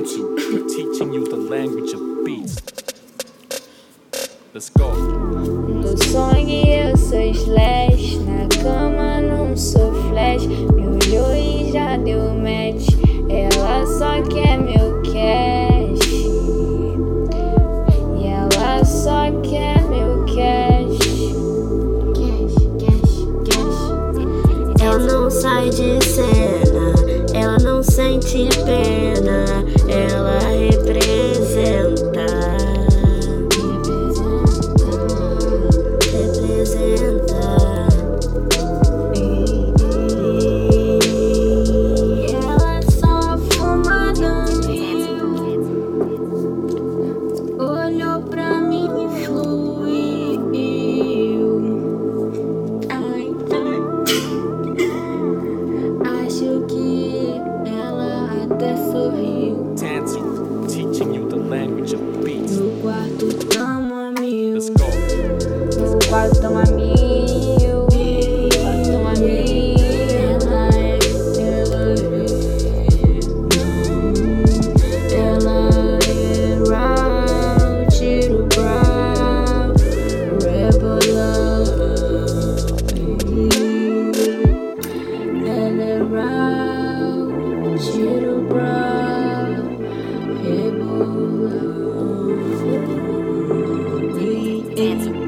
Teaching you the language of beats. Let's go. No sonho eu sou slash, na cama não sou flash. Me olhou e já deu match. Ela só quer meu cash. E ela só quer meu cash. Cash, cash, cash. Ela não sai de cena, ela não sente pena, ela representa. Representa. Ela só fuma Olhou pra mim e fluiu. Ai, ai. Acho que ela até sorriu. No quarto tamo a mil. Let's go. No quarto tamo a mil. No quarto tamo a mil. Ela é, ela é. Ela é raw, tiro brown, rebel Ela é raw, tiro dancing.